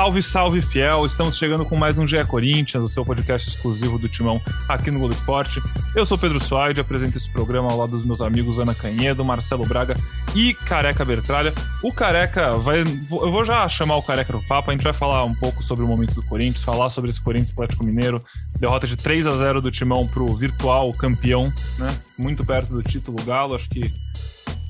Salve, salve, fiel! Estamos chegando com mais um GE Corinthians, o seu podcast exclusivo do Timão aqui no Globo Esporte. Eu sou Pedro Soares, apresento esse programa ao lado dos meus amigos Ana Canhedo, Marcelo Braga e Careca Bertralha. O Careca vai. Eu vou já chamar o Careca no papo, a gente vai falar um pouco sobre o momento do Corinthians, falar sobre esse Corinthians Atlético Mineiro, derrota de 3 a 0 do Timão pro virtual campeão, né? Muito perto do título Galo, acho que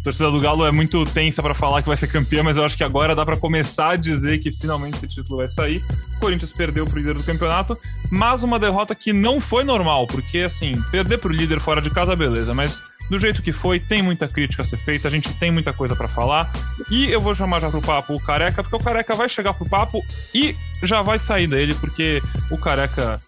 a torcida do Galo é muito tensa para falar que vai ser campeã, mas eu acho que agora dá para começar a dizer que finalmente esse título vai sair. O Corinthians perdeu pro líder do campeonato, mas uma derrota que não foi normal, porque assim, perder pro líder fora de casa, beleza, mas do jeito que foi, tem muita crítica a ser feita, a gente tem muita coisa para falar. E eu vou chamar já pro papo o Careca, porque o Careca vai chegar pro papo e já vai sair dele, porque o Careca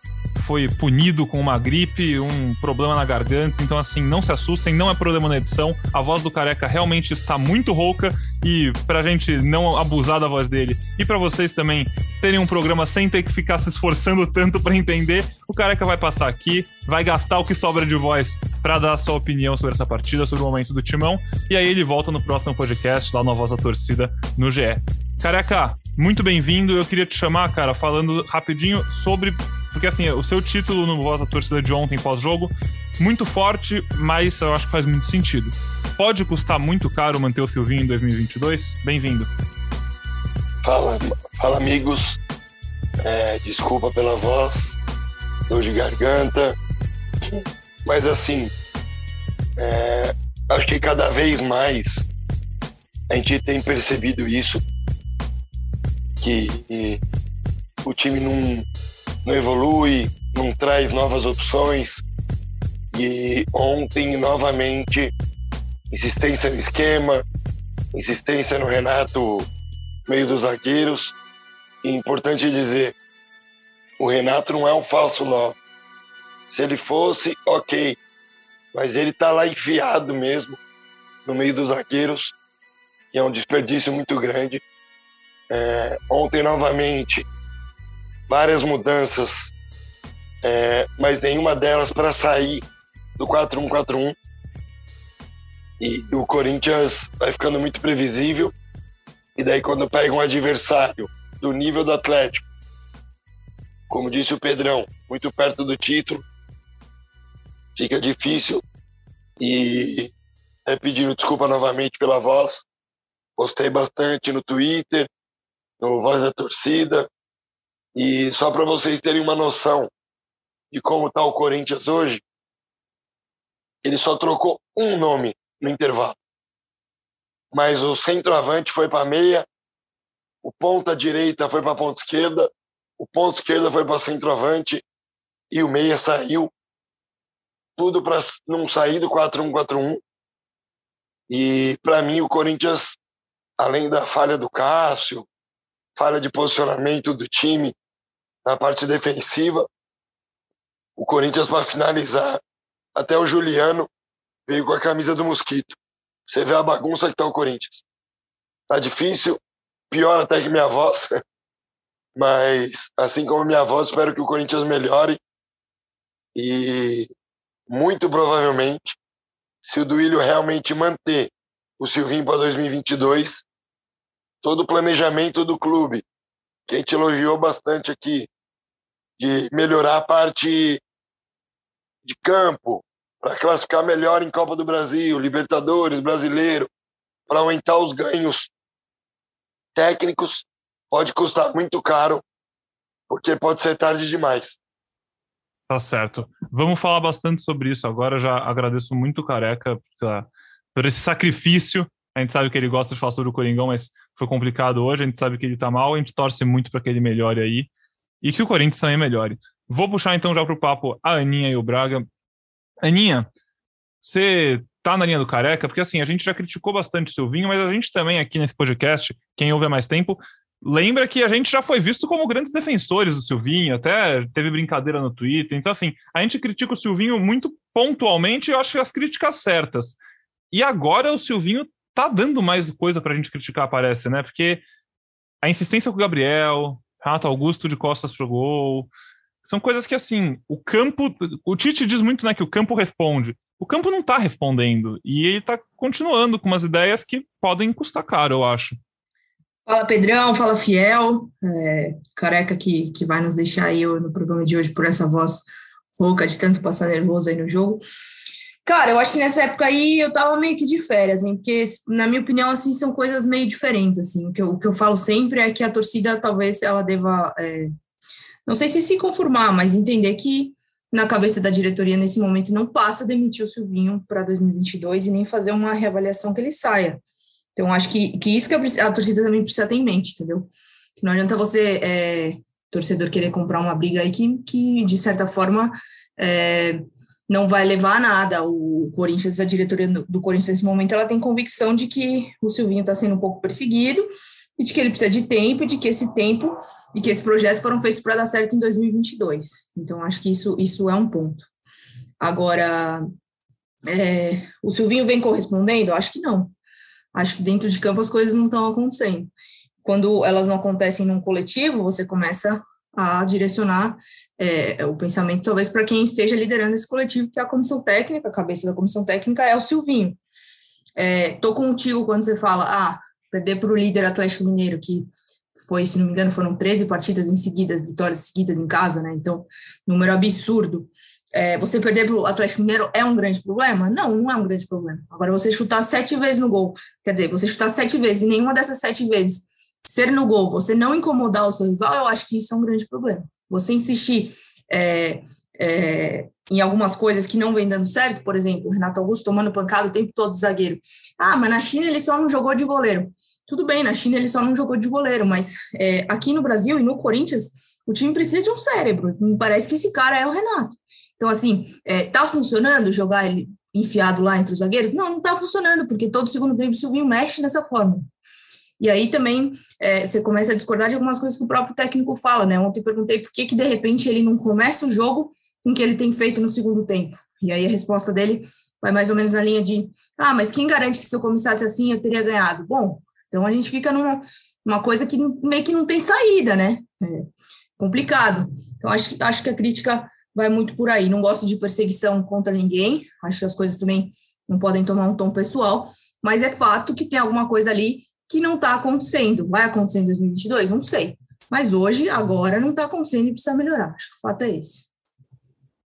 foi punido com uma gripe, um problema na garganta. Então, assim, não se assustem, não é problema na edição. A voz do careca realmente está muito rouca e pra gente não abusar da voz dele e para vocês também terem um programa sem ter que ficar se esforçando tanto para entender, o careca vai passar aqui, vai gastar o que sobra de voz para dar a sua opinião sobre essa partida, sobre o momento do timão, e aí ele volta no próximo podcast lá no Voz da Torcida no GE. Careca, muito bem-vindo. Eu queria te chamar, cara, falando rapidinho sobre porque assim, o seu título no Voz da Torcida de ontem pós-jogo, muito forte, mas eu acho que faz muito sentido. Pode custar muito caro manter o Silvinho em 2022? Bem-vindo. Fala, fala amigos. É, desculpa pela voz, dor de garganta. Mas assim, é, acho que cada vez mais a gente tem percebido isso, que, que o time não, não evolui, não traz novas opções. E ontem, novamente, insistência no esquema, insistência no Renato, meio dos zagueiros. E importante dizer, o Renato não é um falso nó. Se ele fosse, ok. Mas ele tá lá enfiado mesmo, no meio dos zagueiros, e é um desperdício muito grande. É, ontem, novamente, várias mudanças, é, mas nenhuma delas para sair do 4-1-4-1. E o Corinthians vai ficando muito previsível. E daí, quando pega um adversário do nível do Atlético, como disse o Pedrão, muito perto do título, fica difícil. E é pedindo desculpa novamente pela voz. Postei bastante no Twitter, no Voz da Torcida, e só para vocês terem uma noção de como está o Corinthians hoje, ele só trocou um nome no intervalo. Mas o centroavante foi para meia, o ponta direita foi para ponta esquerda, o ponta esquerda foi para centroavante e o meia saiu. Tudo para não sair do 4-1-4-1. E para mim o Corinthians, além da falha do Cássio, falha de posicionamento do time, na parte defensiva. O Corinthians, para finalizar, até o Juliano veio com a camisa do Mosquito. Você vê a bagunça que tá o Corinthians. Tá difícil, pior até que minha voz. Mas, assim como minha voz, espero que o Corinthians melhore. E, muito provavelmente, se o Duílio realmente manter o Silvinho para 2022, todo o planejamento do clube, que a gente elogiou bastante aqui, de melhorar a parte de campo, para classificar melhor em Copa do Brasil, Libertadores, Brasileiro, para aumentar os ganhos técnicos, pode custar muito caro, porque pode ser tarde demais. Tá certo. Vamos falar bastante sobre isso agora. Já agradeço muito Careca por, por esse sacrifício. A gente sabe que ele gosta de falar sobre o Coringão, mas foi complicado hoje. A gente sabe que ele tá mal. A gente torce muito para que ele melhore aí e que o Corinthians também melhore. Vou puxar então já para o papo a Aninha e o Braga. Aninha, você tá na linha do careca, porque assim, a gente já criticou bastante o Silvinho, mas a gente também aqui nesse podcast, quem ouve há mais tempo, lembra que a gente já foi visto como grandes defensores do Silvinho, até teve brincadeira no Twitter. Então, assim, a gente critica o Silvinho muito pontualmente e eu acho que as críticas certas. E agora o Silvinho tá dando mais coisa pra gente criticar, parece, né? Porque a insistência com o Gabriel, Renato Augusto de costas pro gol. São coisas que, assim, o campo. O Tite diz muito né, que o campo responde. O campo não está respondendo. E ele está continuando com umas ideias que podem custar caro, eu acho. Fala Pedrão, fala Fiel, é, careca que, que vai nos deixar aí no programa de hoje por essa voz rouca de tanto passar nervoso aí no jogo. Cara, eu acho que nessa época aí eu tava meio que de férias, hein? Porque, na minha opinião, assim, são coisas meio diferentes, assim. O que eu, o que eu falo sempre é que a torcida talvez ela deva, é, não sei se se conformar, mas entender que na cabeça da diretoria nesse momento não passa demitir o Silvinho para 2022 e nem fazer uma reavaliação que ele saia. Então, acho que, que isso que a, a torcida também precisa ter em mente, entendeu? Que não adianta você, é, torcedor, querer comprar uma briga aí que, que de certa forma, é, não vai levar a nada. O Corinthians, a diretoria do Corinthians nesse momento, ela tem convicção de que o Silvinho está sendo um pouco perseguido e de que ele precisa de tempo e de que esse tempo e que esse projeto foram feitos para dar certo em 2022. Então, acho que isso, isso é um ponto. Agora, é, o Silvinho vem correspondendo? Acho que não. Acho que dentro de campo as coisas não estão acontecendo. Quando elas não acontecem num coletivo, você começa a direcionar é, o pensamento, talvez, para quem esteja liderando esse coletivo, que é a comissão técnica, a cabeça da comissão técnica é o Silvinho. É, tô contigo quando você fala, ah, perder para o líder Atlético Mineiro, que foi, se não me engano, foram 13 partidas em seguidas, vitórias seguidas em casa, né? Então, número absurdo. É, você perder para o Atlético Mineiro é um grande problema? Não, não é um grande problema. Agora, você chutar sete vezes no gol, quer dizer, você chutar sete vezes e nenhuma dessas sete vezes ser no gol, você não incomodar o seu rival, eu acho que isso é um grande problema. Você insistir é, é, em algumas coisas que não vem dando certo, por exemplo, o Renato Augusto tomando pancada o tempo todo do zagueiro. Ah, mas na China ele só não jogou de goleiro. Tudo bem, na China ele só não jogou de goleiro, mas é, aqui no Brasil e no Corinthians, o time precisa de um cérebro. Me parece que esse cara é o Renato. Então, assim, é, tá funcionando jogar ele enfiado lá entre os zagueiros? Não, não tá funcionando, porque todo segundo tempo o Silvinho mexe dessa forma. E aí também é, você começa a discordar de algumas coisas que o próprio técnico fala, né? Ontem perguntei por que, que de repente ele não começa o jogo com o que ele tem feito no segundo tempo. E aí a resposta dele vai mais ou menos na linha de: ah, mas quem garante que se eu começasse assim eu teria ganhado? Bom, então a gente fica numa uma coisa que meio que não tem saída, né? É complicado. Então acho, acho que a crítica vai muito por aí. Não gosto de perseguição contra ninguém, acho que as coisas também não podem tomar um tom pessoal, mas é fato que tem alguma coisa ali que não está acontecendo. Vai acontecer em 2022? Não sei. Mas hoje, agora, não está acontecendo e precisa melhorar. Acho que o fato é esse.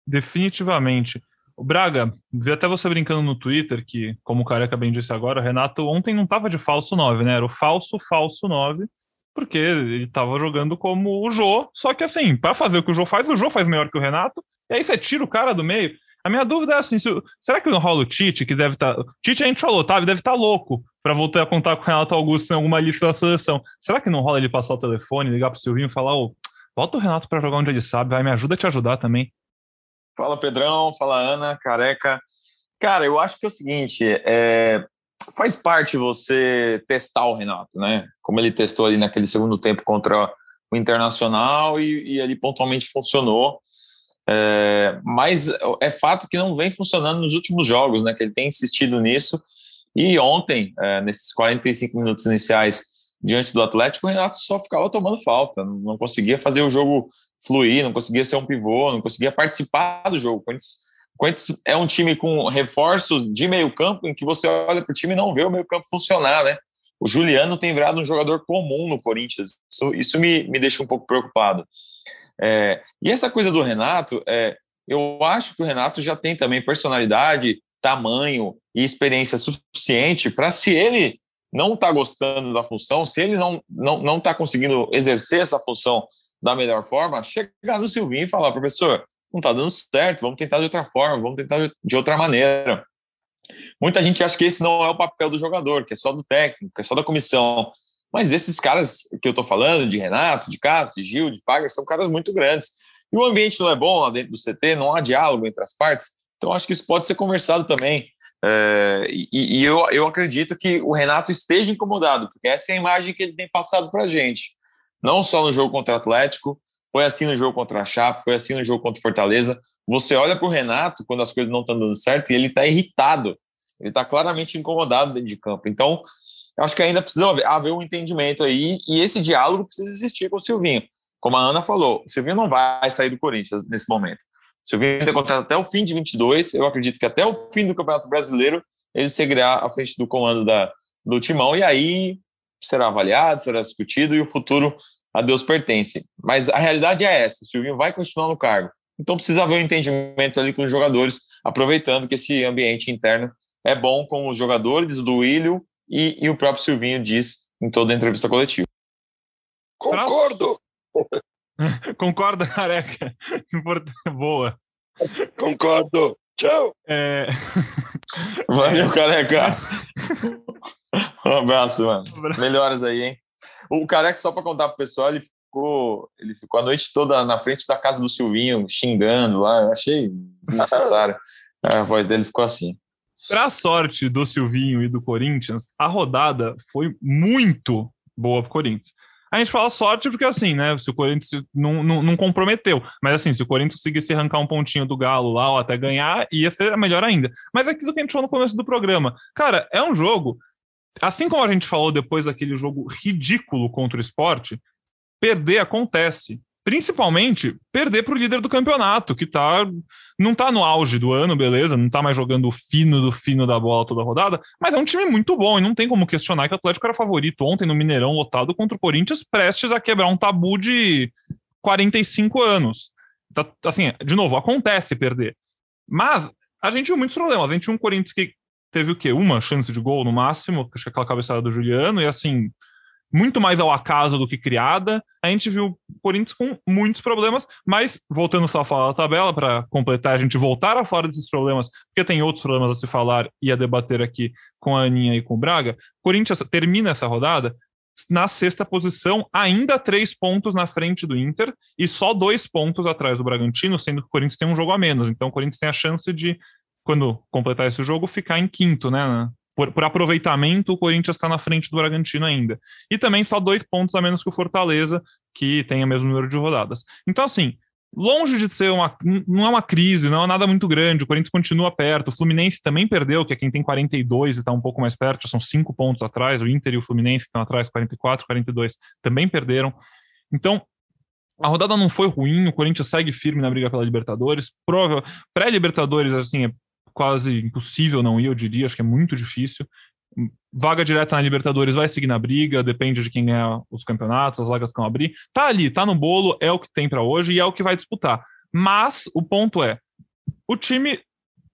Definitivamente. O Braga, vi até você brincando no Twitter que, como o Careca bem disse agora, o Renato ontem não estava de falso 9, né? Era o falso, falso 9, porque ele estava jogando como o Jô, só que assim, para fazer o que o Jô faz, o Jô faz melhor que o Renato, e aí você tira o cara do meio. A minha dúvida é assim: se, será que não rola o Tite, que deve estar. Tá, Tite a gente falou, tá? Deve estar tá louco para voltar a contar com o Renato Augusto em alguma lista da seleção. Será que não rola ele passar o telefone, ligar pro Silvinho e falar: ô, volta o Renato para jogar onde ele sabe, vai, me ajuda a te ajudar também? Fala Pedrão, fala Ana, careca. Cara, eu acho que é o seguinte: é, faz parte você testar o Renato, né? Como ele testou ali naquele segundo tempo contra o Internacional e, e ali pontualmente funcionou. É, mas é fato que não vem funcionando nos últimos jogos, né? Que ele tem insistido nisso. E ontem, é, nesses 45 minutos iniciais diante do Atlético, o Renato só ficava tomando falta, não conseguia fazer o jogo fluir, não conseguia ser um pivô, não conseguia participar do jogo. O Corinthians é um time com reforços de meio campo em que você olha para o time e não vê o meio campo funcionar, né? O Juliano tem virado um jogador comum no Corinthians. Isso, isso me, me deixa um pouco preocupado. É, e essa coisa do Renato, é, eu acho que o Renato já tem também personalidade, tamanho e experiência suficiente para, se ele não está gostando da função, se ele não não não está conseguindo exercer essa função da melhor forma, chegar no Silvinho e falar, professor, não está dando certo, vamos tentar de outra forma, vamos tentar de outra maneira. Muita gente acha que esse não é o papel do jogador, que é só do técnico, que é só da comissão. Mas esses caras que eu estou falando, de Renato, de Castro, de Gil, de Fagner, são caras muito grandes. E o ambiente não é bom lá dentro do CT, não há diálogo entre as partes. Então, acho que isso pode ser conversado também. É, e, e eu, eu acredito que o Renato esteja incomodado, porque essa é a imagem que ele tem passado para a gente. Não só no jogo contra o Atlético, foi assim no jogo contra a Chape, foi assim no jogo contra o Fortaleza. Você olha para o Renato quando as coisas não estão dando certo e ele está irritado. Ele está claramente incomodado dentro de campo. Então, acho que ainda precisa haver um entendimento aí e esse diálogo precisa existir com o Silvinho. Como a Ana falou, o Silvinho não vai sair do Corinthians nesse momento. O Silvinho tem contrato até o fim de 22. Eu acredito que até o fim do Campeonato Brasileiro ele seguirá à frente do comando da, do Timão. E aí, será avaliado, será discutido e o futuro a Deus pertence. Mas a realidade é essa: o Silvinho vai continuar no cargo. Então precisa haver um entendimento ali com os jogadores, aproveitando que esse ambiente interno é bom com os jogadores do Willio e, e o próprio Silvinho diz em toda a entrevista coletiva. Concordo! Concorda, careca? Boa. Concordo. Tchau. É... Valeu, careca. Um abraço, mano. Melhoras aí, hein? O careca, só para contar pro pessoal, ele ficou, ele ficou a noite toda na frente da casa do Silvinho, xingando lá. Eu achei desnecessário. a voz dele ficou assim. Para sorte do Silvinho e do Corinthians, a rodada foi muito boa pro Corinthians. A gente fala sorte porque, assim, né? Se o Corinthians não, não, não, comprometeu. Mas, assim, se o Corinthians conseguisse arrancar um pontinho do Galo lá ou até ganhar, ia ser melhor ainda. Mas é aquilo que a gente falou no começo do programa. Cara, é um jogo. Assim como a gente falou depois daquele jogo ridículo contra o esporte, perder acontece principalmente perder para o líder do campeonato, que tá, não está no auge do ano, beleza, não está mais jogando o fino do fino da bola toda rodada, mas é um time muito bom e não tem como questionar que o Atlético era favorito ontem no Mineirão lotado contra o Corinthians, prestes a quebrar um tabu de 45 anos. Tá, assim, de novo, acontece perder. Mas a gente viu muitos problemas. A gente tinha um Corinthians que teve o quê? Uma chance de gol no máximo, acho que é aquela cabeçada do Juliano, e assim, muito mais ao acaso do que criada. A gente viu o Corinthians com muitos problemas, mas voltando só a falar da tabela, para completar, a gente voltar a falar desses problemas, porque tem outros problemas a se falar e a debater aqui com a Aninha e com o Braga. Corinthians termina essa rodada na sexta posição, ainda três pontos na frente do Inter e só dois pontos atrás do Bragantino, sendo que o Corinthians tem um jogo a menos. Então o Corinthians tem a chance de, quando completar esse jogo, ficar em quinto, né? Por, por aproveitamento, o Corinthians está na frente do Bragantino ainda. E também só dois pontos a menos que o Fortaleza, que tem o mesmo número de rodadas. Então, assim, longe de ser uma. Não é uma crise, não é nada muito grande. O Corinthians continua perto. O Fluminense também perdeu, que é quem tem 42 e está um pouco mais perto, são cinco pontos atrás. O Inter e o Fluminense, que estão atrás, 44, 42, também perderam. Então, a rodada não foi ruim, o Corinthians segue firme na briga pela Libertadores. Prova, pré-Libertadores, assim, é quase impossível não ir, eu diria, acho que é muito difícil. Vaga direta na Libertadores vai seguir na briga, depende de quem ganhar os campeonatos, as vagas que vão abrir. Tá ali, tá no bolo, é o que tem para hoje e é o que vai disputar. Mas o ponto é, o time,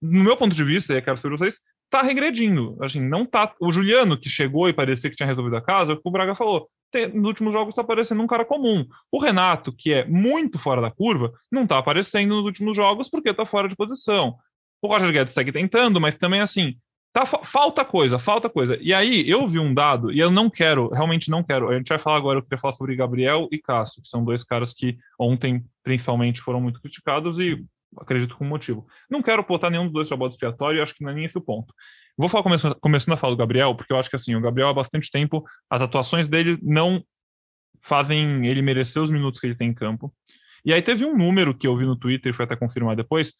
no meu ponto de vista, e eu quero saber vocês, tá regredindo. Assim, não tá. O Juliano, que chegou e parecia que tinha resolvido a casa, o Braga falou. Nos últimos jogos está aparecendo um cara comum. O Renato, que é muito fora da curva, não está aparecendo nos últimos jogos porque está fora de posição. O Roger Guedes segue tentando, mas também assim, tá, falta coisa, falta coisa. E aí eu vi um dado, e eu não quero, realmente não quero. A gente vai falar agora, eu queria falar sobre Gabriel e Cássio, que são dois caras que ontem, principalmente, foram muito criticados e acredito com motivo. Não quero botar nenhum dos dois para bode expiatório, acho que não é nem esse o ponto. Vou falar começando, começando a falar do Gabriel, porque eu acho que assim, o Gabriel há bastante tempo, as atuações dele não fazem ele merecer os minutos que ele tem em campo. E aí teve um número que eu vi no Twitter, e foi até confirmar depois,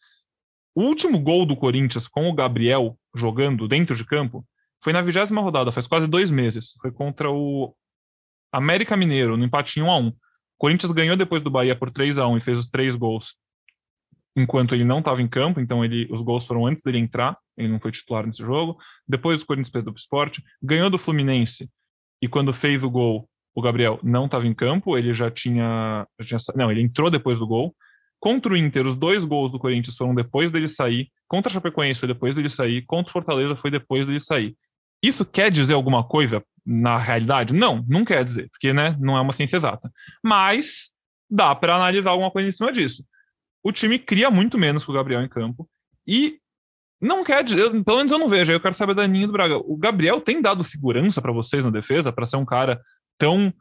o último gol do Corinthians com o Gabriel jogando dentro de campo foi na vigésima rodada, faz quase dois meses. Foi contra o América Mineiro, no empate em 1 a 1 O Corinthians ganhou depois do Bahia por 3 a 1 e fez os três gols enquanto ele não estava em campo, então ele, os gols foram antes dele entrar, ele não foi titular nesse jogo. Depois o Corinthians perdeu para o esporte, ganhou do Fluminense e quando fez o gol, o Gabriel não estava em campo, ele já tinha, já tinha. Não, ele entrou depois do gol. Contra o Inter, os dois gols do Corinthians foram depois dele sair. Contra a Chapecoense foi depois dele sair. Contra o Fortaleza foi depois dele sair. Isso quer dizer alguma coisa na realidade? Não, não quer dizer, porque né, não é uma ciência exata. Mas dá para analisar alguma coisa em cima disso. O time cria muito menos que o Gabriel em campo. E não quer dizer, pelo menos eu não vejo, aí eu quero saber da Ninha do Braga. O Gabriel tem dado segurança para vocês na defesa, para ser um cara tão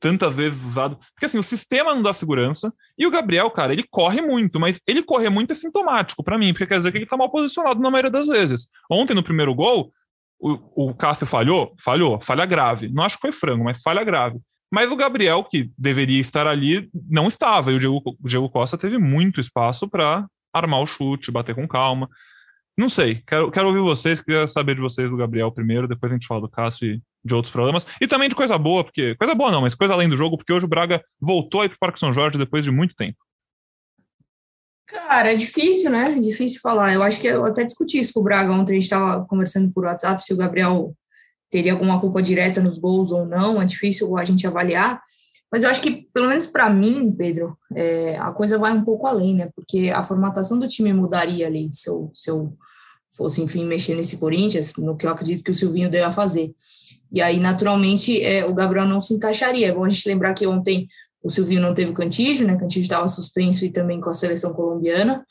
tantas vezes usado. Porque assim, o sistema não dá segurança. E o Gabriel, cara, ele corre muito, mas ele correr muito é sintomático para mim, porque quer dizer que ele tá mal posicionado na maioria das vezes. Ontem, no primeiro gol, o, o Cássio falhou? Falhou, falha grave. Não acho que foi frango, mas falha grave. Mas o Gabriel, que deveria estar ali, não estava. E o Diego, o Diego Costa teve muito espaço para armar o chute, bater com calma. Não sei, quero, quero ouvir vocês, queria saber de vocês do Gabriel primeiro, depois a gente fala do Cássio e de outros problemas. E também de coisa boa, porque. Coisa boa não, mas coisa além do jogo, porque hoje o Braga voltou aí pro Parque São Jorge depois de muito tempo. Cara, é difícil, né? Difícil falar. Eu acho que eu até discuti isso com o Braga ontem, a gente estava conversando por WhatsApp se o Gabriel teria alguma culpa direta nos gols ou não, é difícil a gente avaliar. Mas eu acho que, pelo menos para mim, Pedro, é, a coisa vai um pouco além, né? Porque a formatação do time mudaria ali se eu, se fosse, enfim, mexer nesse Corinthians, no que eu acredito que o Silvinho deva fazer. E aí, naturalmente, é, o Gabriel não se encaixaria. É bom a gente lembrar que ontem o Silvinho não teve Cantígio, né? Cantígio estava suspenso e também com a seleção colombiana.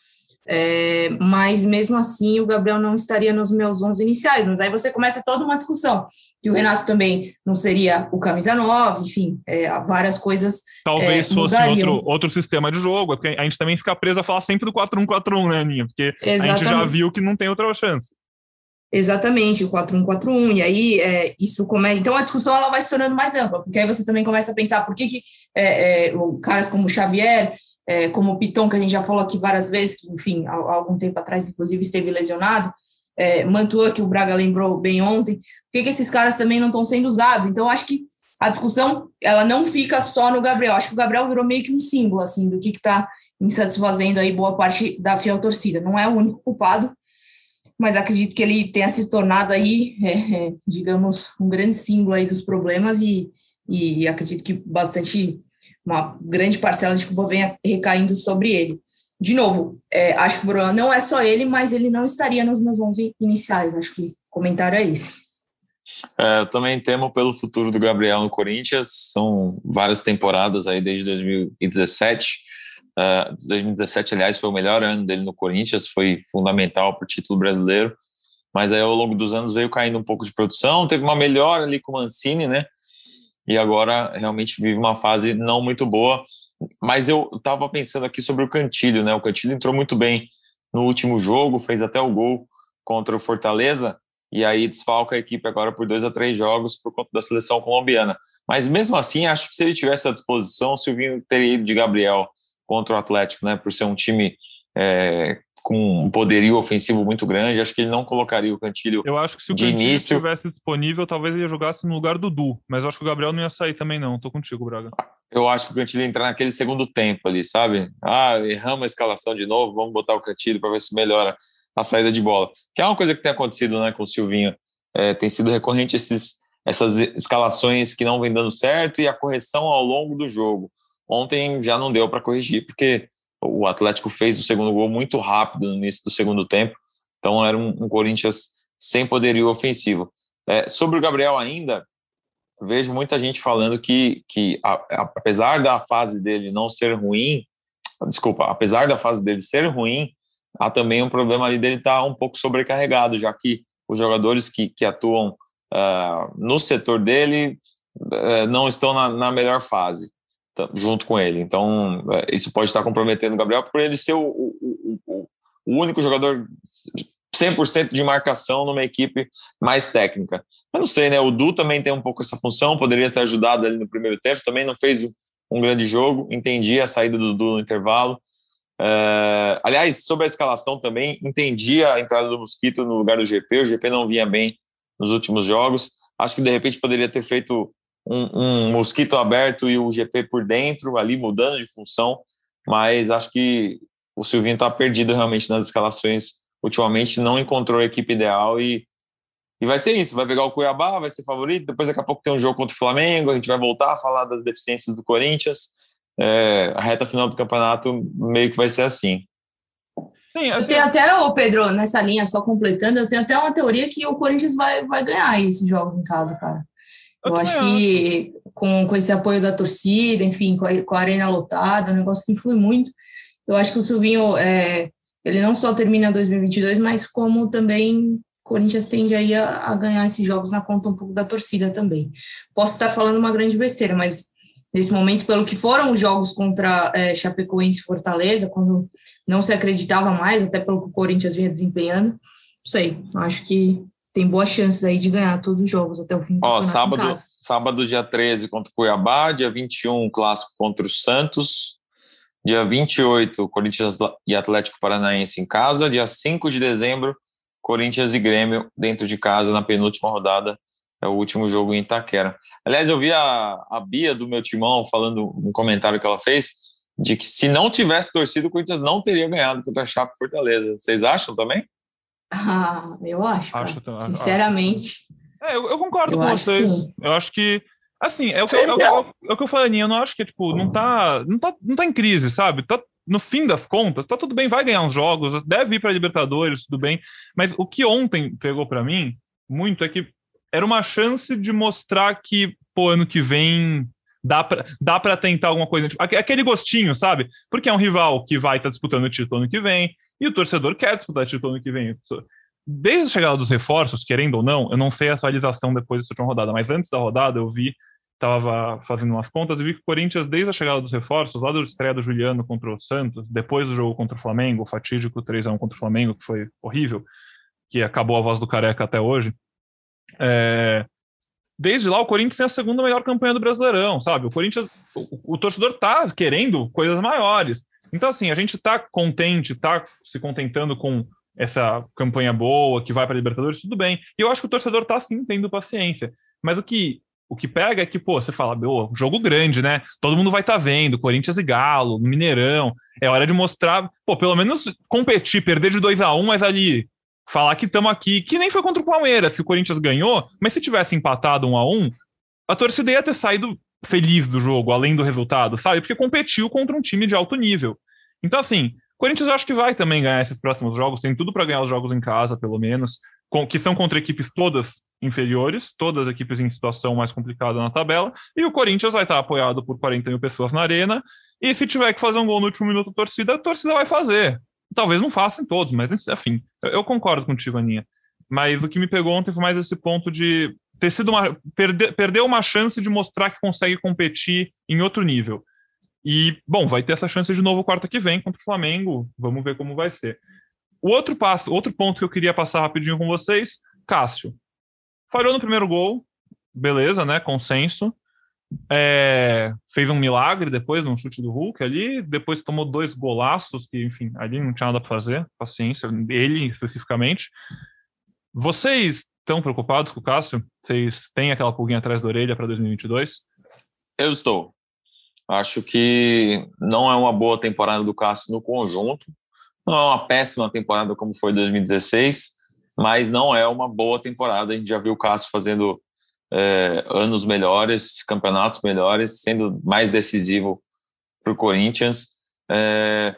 É, mas mesmo assim o Gabriel não estaria nos meus 11 iniciais, mas aí você começa toda uma discussão, que o Renato também não seria o camisa 9, enfim, é, várias coisas Talvez é, fosse outro, outro sistema de jogo, porque a gente também fica preso a falar sempre do 4-1-4-1, né, Aninha? Porque Exatamente. a gente já viu que não tem outra chance. Exatamente, o 4-1-4-1, e aí é, isso começa. Então a discussão ela vai se tornando mais ampla, porque aí você também começa a pensar por que, que é, é, caras como Xavier é, como o Piton, que a gente já falou aqui várias vezes, que, enfim, há, há algum tempo atrás, inclusive, esteve lesionado, é, Mantua, que o Braga lembrou bem ontem, por que, que esses caras também não estão sendo usados? Então, acho que a discussão, ela não fica só no Gabriel, acho que o Gabriel virou meio que um símbolo, assim, do que está insatisfazendo aí boa parte da fiel torcida, não é o único culpado, mas acredito que ele tenha se tornado aí, é, é, digamos, um grande símbolo aí dos problemas e, e acredito que bastante uma grande parcela de culpa venha recaindo sobre ele. De novo, é, acho que o problema não é só ele, mas ele não estaria nos meus 11 iniciais. Acho que o comentário é esse. É, eu também temo pelo futuro do Gabriel no Corinthians. São várias temporadas aí desde 2017. Uh, 2017, aliás, foi o melhor ano dele no Corinthians, foi fundamental para o título brasileiro. Mas aí ao longo dos anos veio caindo um pouco de produção. Teve uma melhora ali com o Mancini, né? E agora realmente vive uma fase não muito boa. Mas eu estava pensando aqui sobre o Cantilho, né? O Cantilho entrou muito bem no último jogo, fez até o gol contra o Fortaleza, e aí desfalca a equipe agora por dois a três jogos por conta da seleção colombiana. Mas mesmo assim, acho que se ele tivesse à disposição, o Silvinho teria ido de Gabriel contra o Atlético, né? Por ser um time é, com um poderio ofensivo muito grande. Acho que ele não colocaria o Cantilho Eu acho que se o Cantilho início. estivesse disponível, talvez ele jogasse no lugar do Du, mas acho que o Gabriel não ia sair também não. Tô contigo, Braga. Eu acho que o Cantilho ia entrar naquele segundo tempo ali, sabe? Ah, erramos a escalação de novo, vamos botar o Cantilho para ver se melhora a saída de bola. Que é uma coisa que tem acontecido né, com o Silvinho. É, tem sido recorrente esses, essas escalações que não vem dando certo e a correção ao longo do jogo. Ontem já não deu para corrigir, porque o Atlético fez o segundo gol muito rápido no início do segundo tempo, então era um, um Corinthians sem poderio ofensivo. É, sobre o Gabriel ainda, vejo muita gente falando que, que a, a, apesar da fase dele não ser ruim, desculpa, apesar da fase dele ser ruim, há também um problema ali dele estar tá um pouco sobrecarregado, já que os jogadores que, que atuam uh, no setor dele uh, não estão na, na melhor fase junto com ele. Então, é, isso pode estar comprometendo o Gabriel por ele ser o, o, o, o único jogador 100% de marcação numa equipe mais técnica. Eu não sei, né? O Du também tem um pouco essa função, poderia ter ajudado ali no primeiro tempo, também não fez um grande jogo, entendi a saída do Du no intervalo. É, aliás, sobre a escalação também, entendi a entrada do Mosquito no lugar do GP, o GP não vinha bem nos últimos jogos, acho que de repente poderia ter feito um, um mosquito aberto e o GP por dentro, ali mudando de função, mas acho que o Silvinho está perdido realmente nas escalações. Ultimamente não encontrou a equipe ideal e, e vai ser isso. Vai pegar o Cuiabá, vai ser favorito. Depois, daqui a pouco, tem um jogo contra o Flamengo. A gente vai voltar a falar das deficiências do Corinthians. É, a reta final do campeonato meio que vai ser assim. Sim, assim... Eu tenho até, o Pedro, nessa linha, só completando, eu tenho até uma teoria que o Corinthians vai, vai ganhar esses jogos em casa, cara. Eu, eu acho que com, com esse apoio da torcida, enfim, com a, com a arena lotada, um negócio que influi muito. Eu acho que o Silvinho, é, ele não só termina 2022, mas como também Corinthians tende aí a, a, ganhar esses jogos na conta um pouco da torcida também. Posso estar falando uma grande besteira, mas nesse momento, pelo que foram os jogos contra é, Chapecoense e Fortaleza, quando não se acreditava mais, até pelo que o Corinthians vinha desempenhando, não sei, acho que tem boas chances aí de ganhar todos os jogos até o fim do Ó, sábado, sábado, dia 13 contra o Cuiabá, dia 21, clássico contra o Santos, dia 28, Corinthians e Atlético Paranaense em casa, dia 5 de dezembro, Corinthians e Grêmio dentro de casa na penúltima rodada, é o último jogo em Itaquera. Aliás, eu vi a, a Bia do meu timão falando um comentário que ela fez de que se não tivesse torcido, o Corinthians não teria ganhado contra a Chape Fortaleza. Vocês acham também? Ah, eu acho. acho sinceramente. É, eu, eu concordo eu com vocês. Eu acho que Assim, é o que, eu, é, o, é o que eu falei, Aninha, eu não acho que, tipo, não tá, não tá, não tá em crise, sabe? Tá, no fim das contas, tá tudo bem, vai ganhar uns jogos, deve ir para Libertadores, tudo bem. Mas o que ontem pegou para mim muito é que era uma chance de mostrar que, pô, ano que vem dá pra, dá pra tentar alguma coisa. Tipo, aquele gostinho, sabe? Porque é um rival que vai estar tá disputando o título ano que vem, e o torcedor quer disputar título ano que vem. Desde a chegada dos reforços, querendo ou não, eu não sei a atualização depois dessa última rodada, mas antes da rodada eu vi estava fazendo umas contas e vi que o Corinthians, desde a chegada dos reforços, lá do estreia do Juliano contra o Santos, depois do jogo contra o Flamengo, o fatídico 3x1 contra o Flamengo, que foi horrível, que acabou a voz do Careca até hoje, é, desde lá o Corinthians tem a segunda melhor campanha do Brasileirão, sabe? O Corinthians, o, o torcedor tá querendo coisas maiores. Então, assim, a gente tá contente, tá se contentando com essa campanha boa, que vai para a Libertadores, tudo bem. E eu acho que o torcedor tá sim tendo paciência. Mas o que o que pega é que, pô, você fala, meu, jogo grande, né? Todo mundo vai estar tá vendo, Corinthians e Galo, Mineirão. É hora de mostrar, pô, pelo menos competir, perder de 2 a 1 um, mas ali falar que estamos aqui, que nem foi contra o Palmeiras, que o Corinthians ganhou, mas se tivesse empatado 1 um a 1 um, a torcida ia ter saído feliz do jogo, além do resultado, sabe? Porque competiu contra um time de alto nível. Então, assim, Corinthians eu acho que vai também ganhar esses próximos jogos, tem tudo para ganhar os jogos em casa, pelo menos, com, que são contra equipes todas inferiores, todas as equipes em situação mais complicada na tabela, e o Corinthians vai estar apoiado por 40 mil pessoas na arena, e se tiver que fazer um gol no último minuto da torcida, a torcida vai fazer. Talvez não faça em todos, mas enfim, eu concordo contigo, Aninha. Mas o que me pegou ontem foi mais esse ponto de ter sido uma. Perder uma chance de mostrar que consegue competir em outro nível. E, bom, vai ter essa chance de novo quarta que vem contra o Flamengo. Vamos ver como vai ser. O outro passo, outro ponto que eu queria passar rapidinho com vocês, Cássio. Falhou no primeiro gol, beleza, né? Consenso. É, fez um milagre depois, num chute do Hulk ali. Depois tomou dois golaços, que, enfim, ali não tinha nada para fazer. Paciência, ele especificamente. Vocês estão preocupados com o Cássio? Vocês têm aquela pulguinha atrás da orelha para 2022? Eu estou. Acho que não é uma boa temporada do Cássio no conjunto. Não é uma péssima temporada como foi 2016 mas não é uma boa temporada. A gente já viu o Cássio fazendo é, anos melhores, campeonatos melhores, sendo mais decisivo para o Corinthians. É,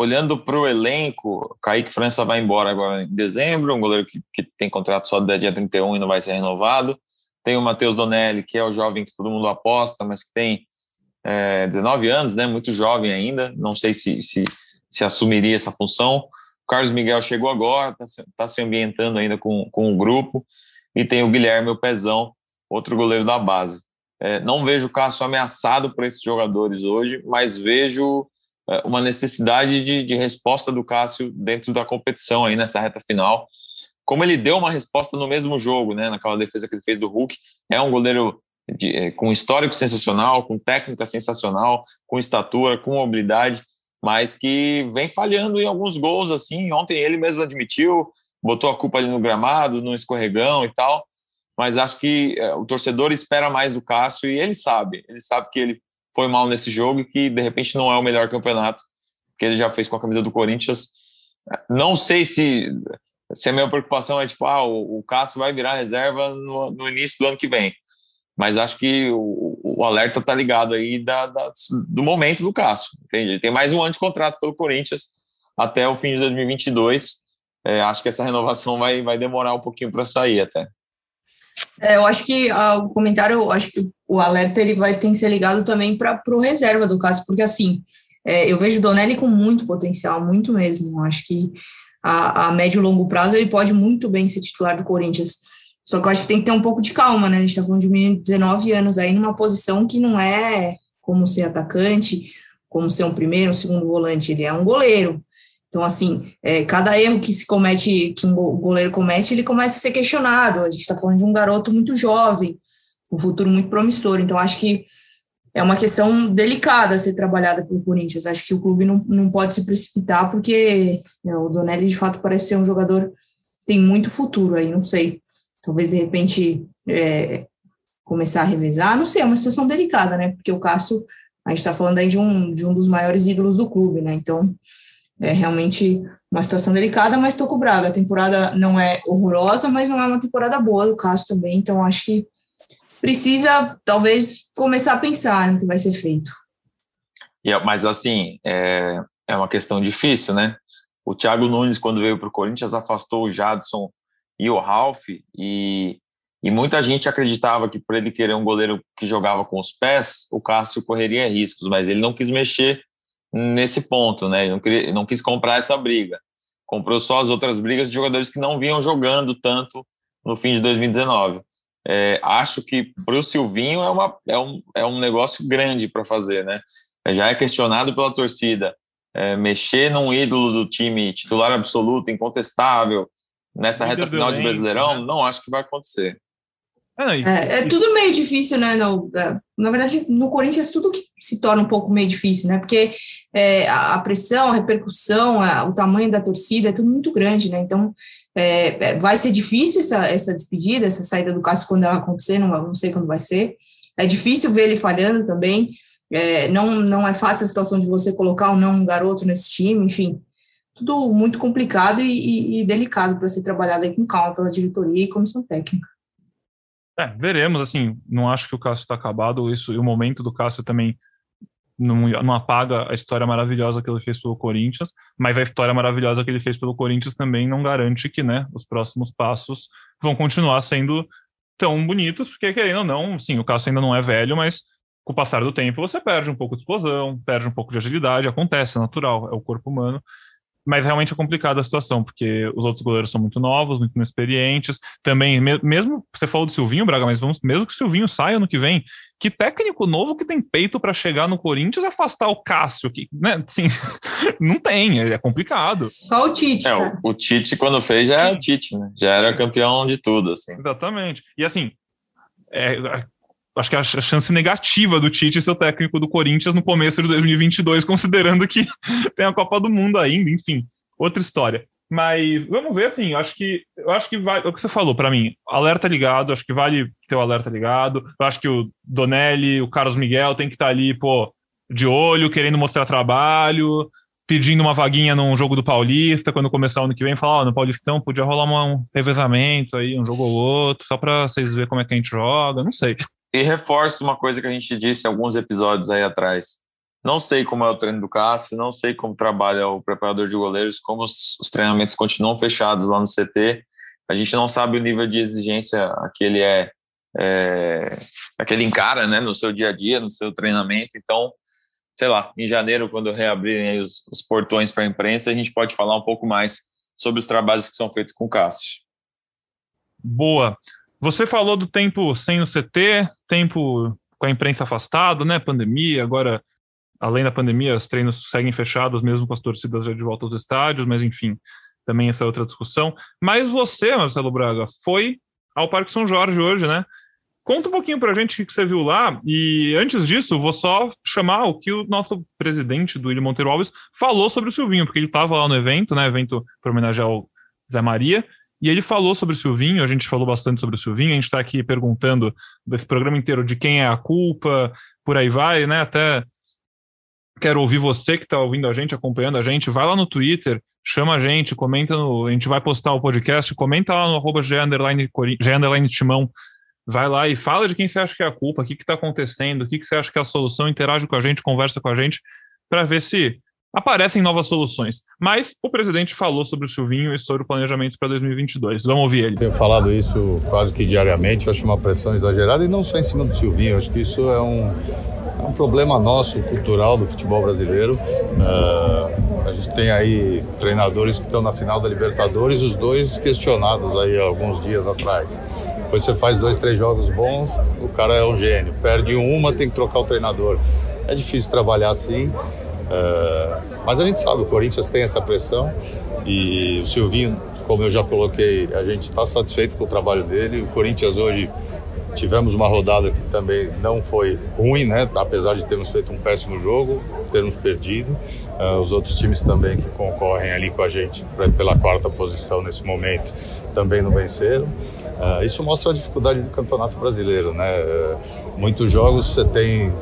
olhando para o elenco, Kaique França vai embora agora em dezembro, um goleiro que, que tem contrato só até dia 31 e não vai ser renovado. Tem o Matheus Donelli, que é o jovem que todo mundo aposta, mas que tem é, 19 anos, né, muito jovem ainda, não sei se, se, se assumiria essa função. Carlos Miguel chegou agora, está tá se ambientando ainda com, com o grupo. E tem o Guilherme, o Pezão, outro goleiro da base. É, não vejo o Cássio ameaçado por esses jogadores hoje, mas vejo uma necessidade de, de, resposta do Cássio dentro da competição aí nessa reta final. Como ele deu uma resposta no mesmo jogo, né, naquela defesa que ele fez do Hulk, é um goleiro de, é, com histórico sensacional, com técnica sensacional, com estatura, com mobilidade mas que vem falhando em alguns gols assim. Ontem ele mesmo admitiu, botou a culpa ali no gramado, no escorregão e tal. Mas acho que é, o torcedor espera mais do Cássio e ele sabe, ele sabe que ele foi mal nesse jogo e que de repente não é o melhor campeonato que ele já fez com a camisa do Corinthians. Não sei se, se a minha preocupação é tipo, ah, o, o Cássio vai virar reserva no, no início do ano que vem mas acho que o, o alerta está ligado aí da, da, do momento do Cássio, entende? Ele tem mais um ano de contrato pelo Corinthians até o fim de 2022. É, acho que essa renovação vai, vai demorar um pouquinho para sair até. É, eu acho que ah, o comentário, acho que o alerta ele vai ter que ser ligado também para o reserva do Cássio, porque assim, é, eu vejo o Donelli com muito potencial, muito mesmo. Acho que a, a médio e longo prazo ele pode muito bem ser titular do Corinthians. Só que eu acho que tem que ter um pouco de calma, né? A gente tá falando de um menino de 19 anos aí numa posição que não é como ser atacante, como ser um primeiro, um segundo volante, ele é um goleiro. Então, assim, é, cada erro que se comete, que um goleiro comete, ele começa a ser questionado. A gente está falando de um garoto muito jovem, um futuro muito promissor. Então, acho que é uma questão delicada a ser trabalhada pelo Corinthians. Acho que o clube não, não pode se precipitar, porque né, o Donelli, de fato, parece ser um jogador que tem muito futuro aí, não sei talvez de repente é, começar a revezar, não sei, é uma situação delicada, né? Porque o Cássio, a gente está falando aí de um, de um dos maiores ídolos do clube, né? Então, é realmente uma situação delicada, mas estou com o Braga. A temporada não é horrorosa, mas não é uma temporada boa do Cássio também, então acho que precisa, talvez, começar a pensar no que vai ser feito. Mas, assim, é, é uma questão difícil, né? O Thiago Nunes, quando veio para o Corinthians, afastou o Jadson e o Ralph, e, e muita gente acreditava que por ele querer um goleiro que jogava com os pés, o Cássio correria riscos, mas ele não quis mexer nesse ponto, né? Ele não, queria, não quis comprar essa briga. Comprou só as outras brigas de jogadores que não vinham jogando tanto no fim de 2019. É, acho que para o Silvinho é, uma, é, um, é um negócio grande para fazer, né? Já é questionado pela torcida. É, mexer num ídolo do time titular absoluto, incontestável, nessa reta final de Brasileirão, né? não acho que vai acontecer. É, é, é, tudo meio difícil, né? No, é, na verdade, no Corinthians, tudo que se torna um pouco meio difícil, né? Porque é, a pressão, a repercussão, a, o tamanho da torcida é tudo muito grande, né? Então, é, é, vai ser difícil essa, essa despedida, essa saída do Cássio quando ela acontecer, não, não sei quando vai ser. É difícil ver ele falhando também. não, não é fácil a situação de você colocar ou não um garoto nesse time, enfim. Tudo muito complicado e, e, e delicado para ser trabalhado aí com calma pela diretoria e comissão técnica. É, veremos, assim, não acho que o Cássio está acabado, isso, e o momento do Cássio também não, não, apaga a história maravilhosa que ele fez pelo Corinthians, mas a história maravilhosa que ele fez pelo Corinthians também não garante que, né, os próximos passos vão continuar sendo tão bonitos, porque querendo ou não, sim, o Cássio ainda não é velho, mas com o passar do tempo você perde um pouco de explosão, perde um pouco de agilidade, acontece, é natural, é o corpo humano, mas realmente é complicada a situação, porque os outros goleiros são muito novos, muito inexperientes. Também, mesmo você falou do Silvinho, Braga, mas vamos, mesmo que o Silvinho saia no que vem, que técnico novo que tem peito para chegar no Corinthians e afastar o Cássio, que, né, assim, não tem, é complicado. Só o Tite. É, o, o, Tite, quando fez, já era o Tite, né? Já era campeão de tudo, assim. Exatamente. E assim, é, acho que a chance negativa do Tite ser o técnico do Corinthians no começo de 2022, considerando que tem a Copa do Mundo ainda, enfim, outra história. Mas vamos ver, assim, acho que eu acho que vai, é o que você falou para mim, alerta ligado, acho que vale ter o alerta ligado. Eu acho que o Donelli, o Carlos Miguel tem que estar tá ali, pô, de olho, querendo mostrar trabalho, pedindo uma vaguinha num jogo do Paulista, quando começar o ano que vem, falar, ó, oh, no Paulistão podia rolar um revezamento aí, um jogo ou outro, só para vocês verem como é que a gente joga, não sei. E reforço uma coisa que a gente disse em alguns episódios aí atrás. Não sei como é o treino do Cássio, não sei como trabalha o preparador de goleiros, como os, os treinamentos continuam fechados lá no CT. A gente não sabe o nível de exigência que ele é, é que ele encara, né, no seu dia a dia, no seu treinamento. Então, sei lá, em janeiro, quando reabrirem os, os portões para a imprensa, a gente pode falar um pouco mais sobre os trabalhos que são feitos com o Cássio. Boa. Você falou do tempo sem o CT, tempo com a imprensa afastada, né? Pandemia, agora, além da pandemia, os treinos seguem fechados, mesmo com as torcidas já de volta aos estádios, mas enfim, também essa é outra discussão. Mas você, Marcelo Braga, foi ao Parque São Jorge hoje, né? Conta um pouquinho pra gente o que você viu lá. E antes disso, vou só chamar o que o nosso presidente do William Monteiro Alves falou sobre o Silvinho, porque ele estava lá no evento, né? Evento para homenagear o Zé Maria. E ele falou sobre o Silvinho, a gente falou bastante sobre o Silvinho, a gente está aqui perguntando desse programa inteiro de quem é a culpa, por aí vai, né? Até quero ouvir você que está ouvindo a gente, acompanhando a gente, vai lá no Twitter, chama a gente, comenta no. A gente vai postar o podcast, comenta lá no arroba Timão. Vai lá e fala de quem você acha que é a culpa, o que está acontecendo, o que, que você acha que é a solução, interage com a gente, conversa com a gente, para ver se aparecem novas soluções. Mas o presidente falou sobre o Silvinho e sobre o planejamento para 2022. Vamos ouvir ele. Tenho falado isso quase que diariamente, acho uma pressão exagerada e não só em cima do Silvinho, acho que isso é um, é um problema nosso, cultural do futebol brasileiro. Uh, a gente tem aí treinadores que estão na final da Libertadores, os dois questionados aí alguns dias atrás. Depois você faz dois, três jogos bons, o cara é um gênio. Perde uma, tem que trocar o treinador. É difícil trabalhar assim. Uh, mas a gente sabe, o Corinthians tem essa pressão e o Silvinho, como eu já coloquei, a gente está satisfeito com o trabalho dele. O Corinthians hoje tivemos uma rodada que também não foi ruim, né? Apesar de termos feito um péssimo jogo, termos perdido. Uh, os outros times também que concorrem ali com a gente pra, pela quarta posição nesse momento também não venceram. Uh, isso mostra a dificuldade do campeonato brasileiro, né? Uh, muitos jogos você tem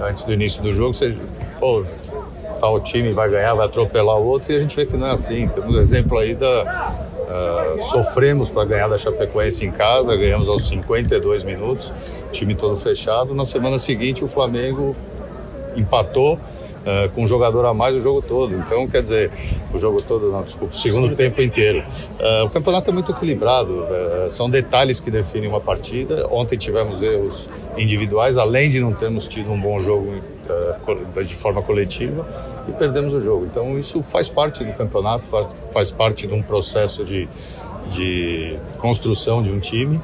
antes do início do jogo, você pô, tal time vai ganhar, vai atropelar o outro, e a gente vê que não é assim. Temos um exemplo aí da. Uh, sofremos para ganhar da Chapecoense em casa, ganhamos aos 52 minutos, time todo fechado. Na semana seguinte, o Flamengo empatou uh, com um jogador a mais o jogo todo. Então, quer dizer, o jogo todo, não, desculpa, o segundo tempo inteiro. Uh, o campeonato é muito equilibrado, uh, são detalhes que definem uma partida. Ontem tivemos erros individuais, além de não termos tido um bom jogo de forma coletiva e perdemos o jogo. Então, isso faz parte do campeonato, faz, faz parte de um processo de, de construção de um time.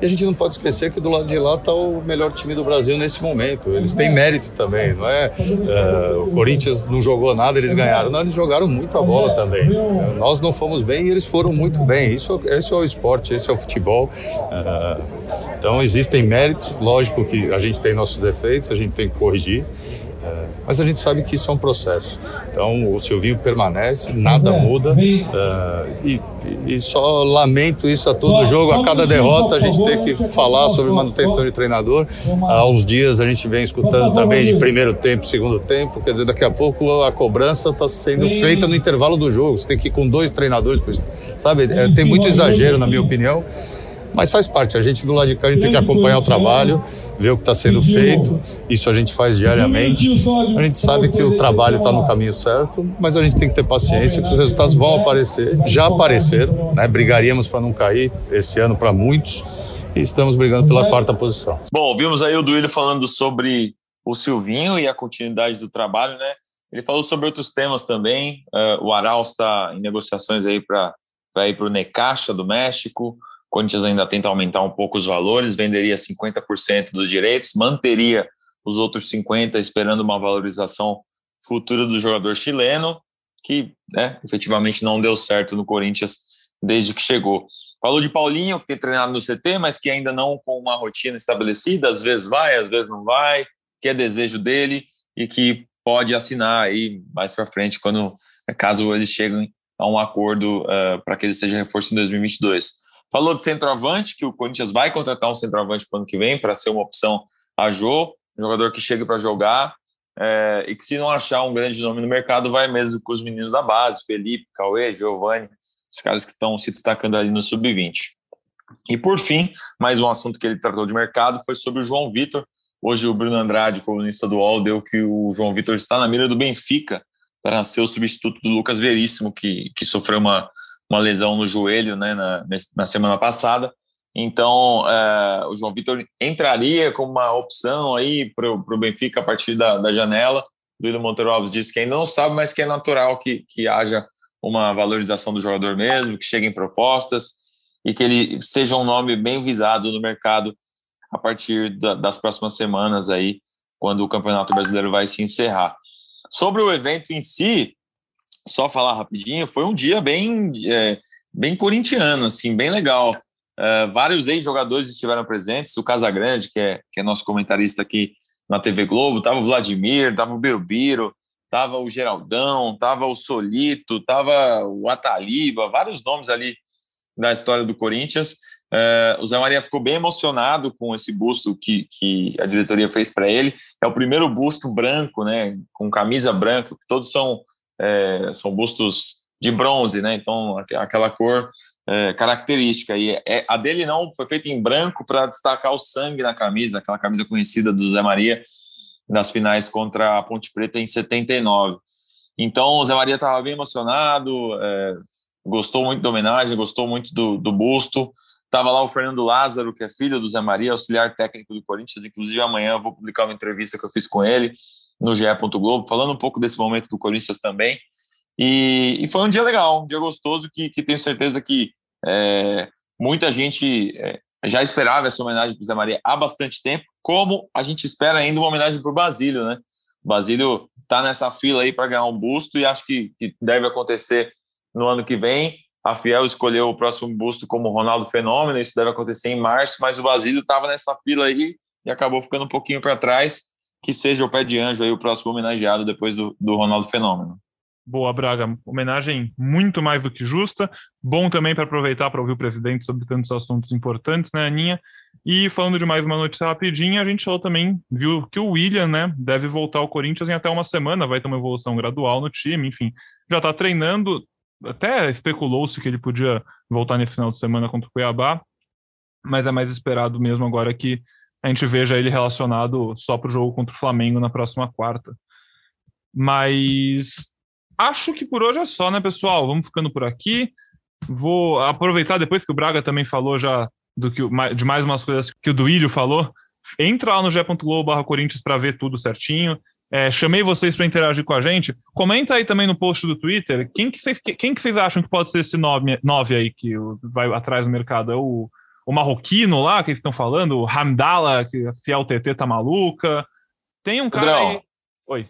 E a gente não pode esquecer que do lado de lá está o melhor time do Brasil nesse momento. Eles têm mérito também, não é? Uh, o Corinthians não jogou nada, eles ganharam. Não, eles jogaram muito a bola também. Nós não fomos bem e eles foram muito bem. Isso, esse é o esporte, esse é o futebol. Uh, então existem méritos. Lógico que a gente tem nossos defeitos, a gente tem que corrigir. É, mas a gente sabe que isso é um processo. Então o Silvinho permanece, nada muda uh, e, e, só lamento isso a todo só, jogo. A cada derrota a gente tem que falar sobre manutenção de treinador. Há uns dias a gente vem escutando também de primeiro tempo, segundo tempo. Quer dizer, daqui a pouco a cobrança está sendo feita no intervalo do jogo. Você tem que ir com dois treinadores, sabe? É, tem muito exagero, na minha opinião. Mas faz parte, a gente do lado de cá a gente tem que acompanhar o trabalho, ver o que está sendo feito, isso a gente faz diariamente. A gente sabe que o trabalho está no caminho certo, mas a gente tem que ter paciência, que os resultados vão aparecer, já apareceram, né? brigaríamos para não cair esse ano para muitos, e estamos brigando pela quarta posição. Bom, vimos aí o Duílio falando sobre o Silvinho e a continuidade do trabalho, né? Ele falou sobre outros temas também. Uh, o Arauz está em negociações aí para ir para o Necaxa do México. Corinthians ainda tenta aumentar um pouco os valores, venderia 50% dos direitos, manteria os outros 50% esperando uma valorização futura do jogador chileno, que né, efetivamente não deu certo no Corinthians desde que chegou. Falou de Paulinho, que tem treinado no CT, mas que ainda não com uma rotina estabelecida, às vezes vai, às vezes não vai, que é desejo dele e que pode assinar aí mais para frente, quando caso eles cheguem a um acordo uh, para que ele seja reforço em 2022. Falou de centroavante, que o Corinthians vai contratar um centroavante para o ano que vem, para ser uma opção a Jô, um jogador que chega para jogar, é, e que se não achar um grande nome no mercado, vai mesmo com os meninos da base, Felipe, Cauê, Giovanni, os caras que estão se destacando ali no Sub-20. E por fim, mais um assunto que ele tratou de mercado foi sobre o João Vitor. Hoje o Bruno Andrade, colunista do UOL, deu que o João Vitor está na mira do Benfica para ser o substituto do Lucas Veríssimo, que, que sofreu uma uma lesão no joelho né, na, na semana passada. Então, é, o João Vitor entraria como uma opção aí para o Benfica a partir da, da janela. O Luiz Monteiro Alves disse que ainda não sabe, mas que é natural que, que haja uma valorização do jogador mesmo, que cheguem propostas e que ele seja um nome bem visado no mercado a partir da, das próximas semanas aí, quando o Campeonato Brasileiro vai se encerrar. Sobre o evento em si, só falar rapidinho, foi um dia bem, é, bem corintiano, assim, bem legal. É, vários ex-jogadores estiveram presentes, o Casagrande, que é, que é nosso comentarista aqui na TV Globo, tava o Vladimir, tava o Birubiru, tava o Geraldão, tava o Solito, tava o Ataliba, vários nomes ali da história do Corinthians. É, o Zé Maria ficou bem emocionado com esse busto que, que a diretoria fez para ele. É o primeiro busto branco, né, com camisa branca, todos são é, são bustos de bronze, né? Então, aquela cor é, característica. E é, a dele não foi feita em branco para destacar o sangue na camisa, aquela camisa conhecida do Zé Maria nas finais contra a Ponte Preta em 79. Então, o Zé Maria estava bem emocionado, é, gostou muito da homenagem, gostou muito do, do busto. Estava lá o Fernando Lázaro, que é filho do Zé Maria, auxiliar técnico do Corinthians. Inclusive, amanhã eu vou publicar uma entrevista que eu fiz com ele no GE. Globo, falando um pouco desse momento do Corinthians também. E, e, foi um dia legal, um dia gostoso que, que tenho certeza que é, muita gente é, já esperava essa homenagem para o Zé Maria há bastante tempo, como a gente espera ainda uma homenagem para o Basílio, né? O Basílio está nessa fila aí para ganhar um busto e acho que, que, deve acontecer no ano que vem. A Fiel escolheu o próximo busto como Ronaldo Fenômeno, isso deve acontecer em março, mas o Basílio estava nessa fila aí e acabou ficando um pouquinho para trás que seja o pé de anjo aí o próximo homenageado depois do, do Ronaldo Fenômeno. Boa, Braga. Homenagem muito mais do que justa. Bom também para aproveitar para ouvir o presidente sobre tantos assuntos importantes, né, Aninha? E falando de mais uma notícia rapidinha, a gente falou também, viu que o William, né, deve voltar ao Corinthians em até uma semana, vai ter uma evolução gradual no time, enfim, já está treinando, até especulou-se que ele podia voltar nesse final de semana contra o Cuiabá, mas é mais esperado mesmo agora que a gente veja ele relacionado só para o jogo contra o Flamengo na próxima quarta. Mas acho que por hoje é só, né, pessoal? Vamos ficando por aqui. Vou aproveitar depois que o Braga também falou já do que de mais umas coisas que o Duílio falou. Entra lá no g.globo Corinthians para ver tudo certinho. É, chamei vocês para interagir com a gente. Comenta aí também no post do Twitter. Quem que vocês, que vocês acham que pode ser esse nove, nove aí que vai atrás do mercado? É o, o marroquino lá que eles estão falando? O Hamdala, que a Fiel TT tá maluca. Tem um cara aí. Oi.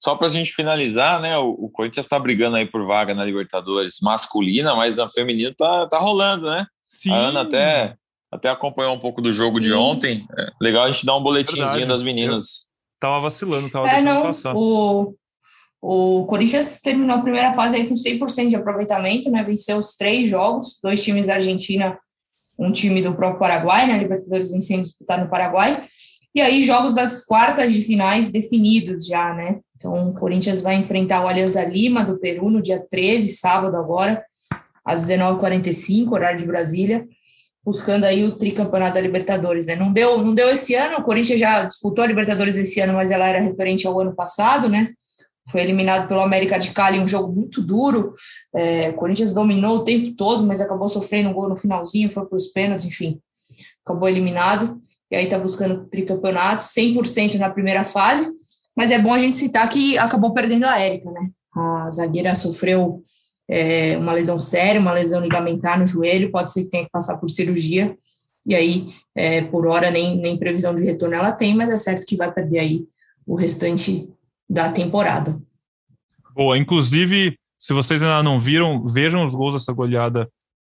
Só para a gente finalizar, né? O, o Corinthians está brigando aí por vaga na Libertadores masculina, mas na feminina tá, tá rolando, né? Sim. A Ana até, até acompanhou um pouco do jogo Sim. de ontem. É legal a gente dar um boletimzinho Verdade. das meninas. Eu tava vacilando, tava é, não, passar. O, o Corinthians terminou a primeira fase aí com 100% de aproveitamento, né? Venceu os três jogos, dois times da Argentina, um time do próprio Paraguai, né? Libertadores vencendo disputado no Paraguai. E aí, jogos das quartas de finais definidos já, né? Então, o Corinthians vai enfrentar o Alianza Lima do Peru no dia 13, sábado agora, às 19h45, horário de Brasília, buscando aí o tricampeonato da Libertadores, né? Não deu, não deu esse ano, o Corinthians já disputou a Libertadores esse ano, mas ela era referente ao ano passado, né? Foi eliminado pelo América de Cali, um jogo muito duro. É, o Corinthians dominou o tempo todo, mas acabou sofrendo um gol no finalzinho, foi para os pênaltis, enfim, acabou eliminado e aí está buscando tricampeonato, 100% na primeira fase, mas é bom a gente citar que acabou perdendo a Érica, né? A zagueira sofreu é, uma lesão séria, uma lesão ligamentar no joelho, pode ser que tenha que passar por cirurgia, e aí, é, por hora, nem, nem previsão de retorno ela tem, mas é certo que vai perder aí o restante da temporada. Boa, inclusive, se vocês ainda não viram, vejam os gols dessa goleada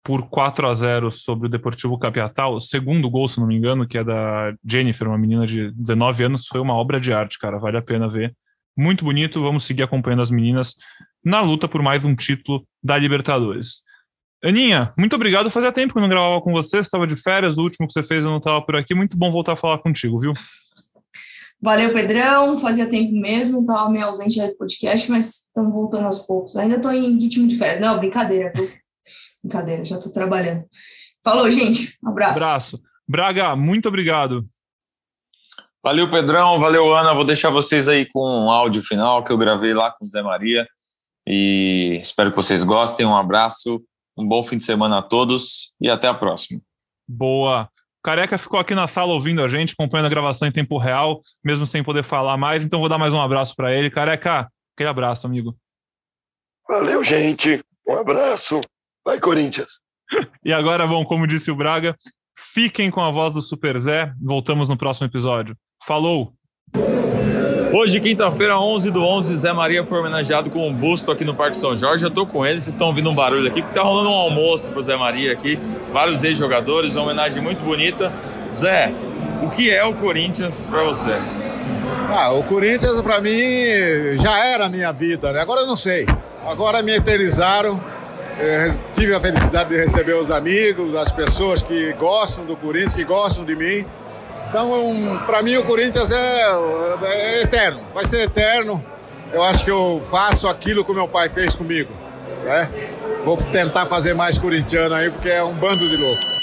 por 4 a 0 sobre o Deportivo Capital. O segundo gol, se não me engano, que é da Jennifer, uma menina de 19 anos, foi uma obra de arte, cara. Vale a pena ver. Muito bonito. Vamos seguir acompanhando as meninas na luta por mais um título da Libertadores. Aninha, muito obrigado. Fazia tempo que eu não gravava com você, estava de férias, o último que você fez eu não estava por aqui. Muito bom voltar a falar contigo, viu? Valeu, Pedrão. Fazia tempo mesmo, estava meio ausente do podcast, mas estamos voltando aos poucos. Ainda estou em ritmo de férias. Não, brincadeira, viu? Brincadeira, já estou trabalhando. Falou, gente. Um abraço. Abraço. Braga, muito obrigado. Valeu, Pedrão. Valeu, Ana. Vou deixar vocês aí com um áudio final que eu gravei lá com o Zé Maria. E espero que vocês gostem. Um abraço, um bom fim de semana a todos e até a próxima. Boa. Careca ficou aqui na sala ouvindo a gente, acompanhando a gravação em tempo real, mesmo sem poder falar mais. Então vou dar mais um abraço para ele. Careca, aquele abraço, amigo. Valeu, gente. Um abraço. Vai, Corinthians! e agora, bom, como disse o Braga, fiquem com a voz do Super Zé. Voltamos no próximo episódio. Falou! Hoje, quinta-feira, 11 do 11, Zé Maria foi homenageado com um busto aqui no Parque São Jorge. Eu tô com ele, vocês estão ouvindo um barulho aqui, porque tá rolando um almoço pro Zé Maria aqui. Vários ex-jogadores, uma homenagem muito bonita. Zé, o que é o Corinthians para você? Ah, o Corinthians para mim já era a minha vida, né? Agora eu não sei. Agora me eternizaram é, tive a felicidade de receber os amigos, as pessoas que gostam do Corinthians, que gostam de mim. Então, para mim, o Corinthians é, é, eterno, vai ser eterno. Eu acho que eu faço aquilo que meu pai fez comigo. Né? Vou tentar fazer mais corintiano aí, porque é um bando de louco.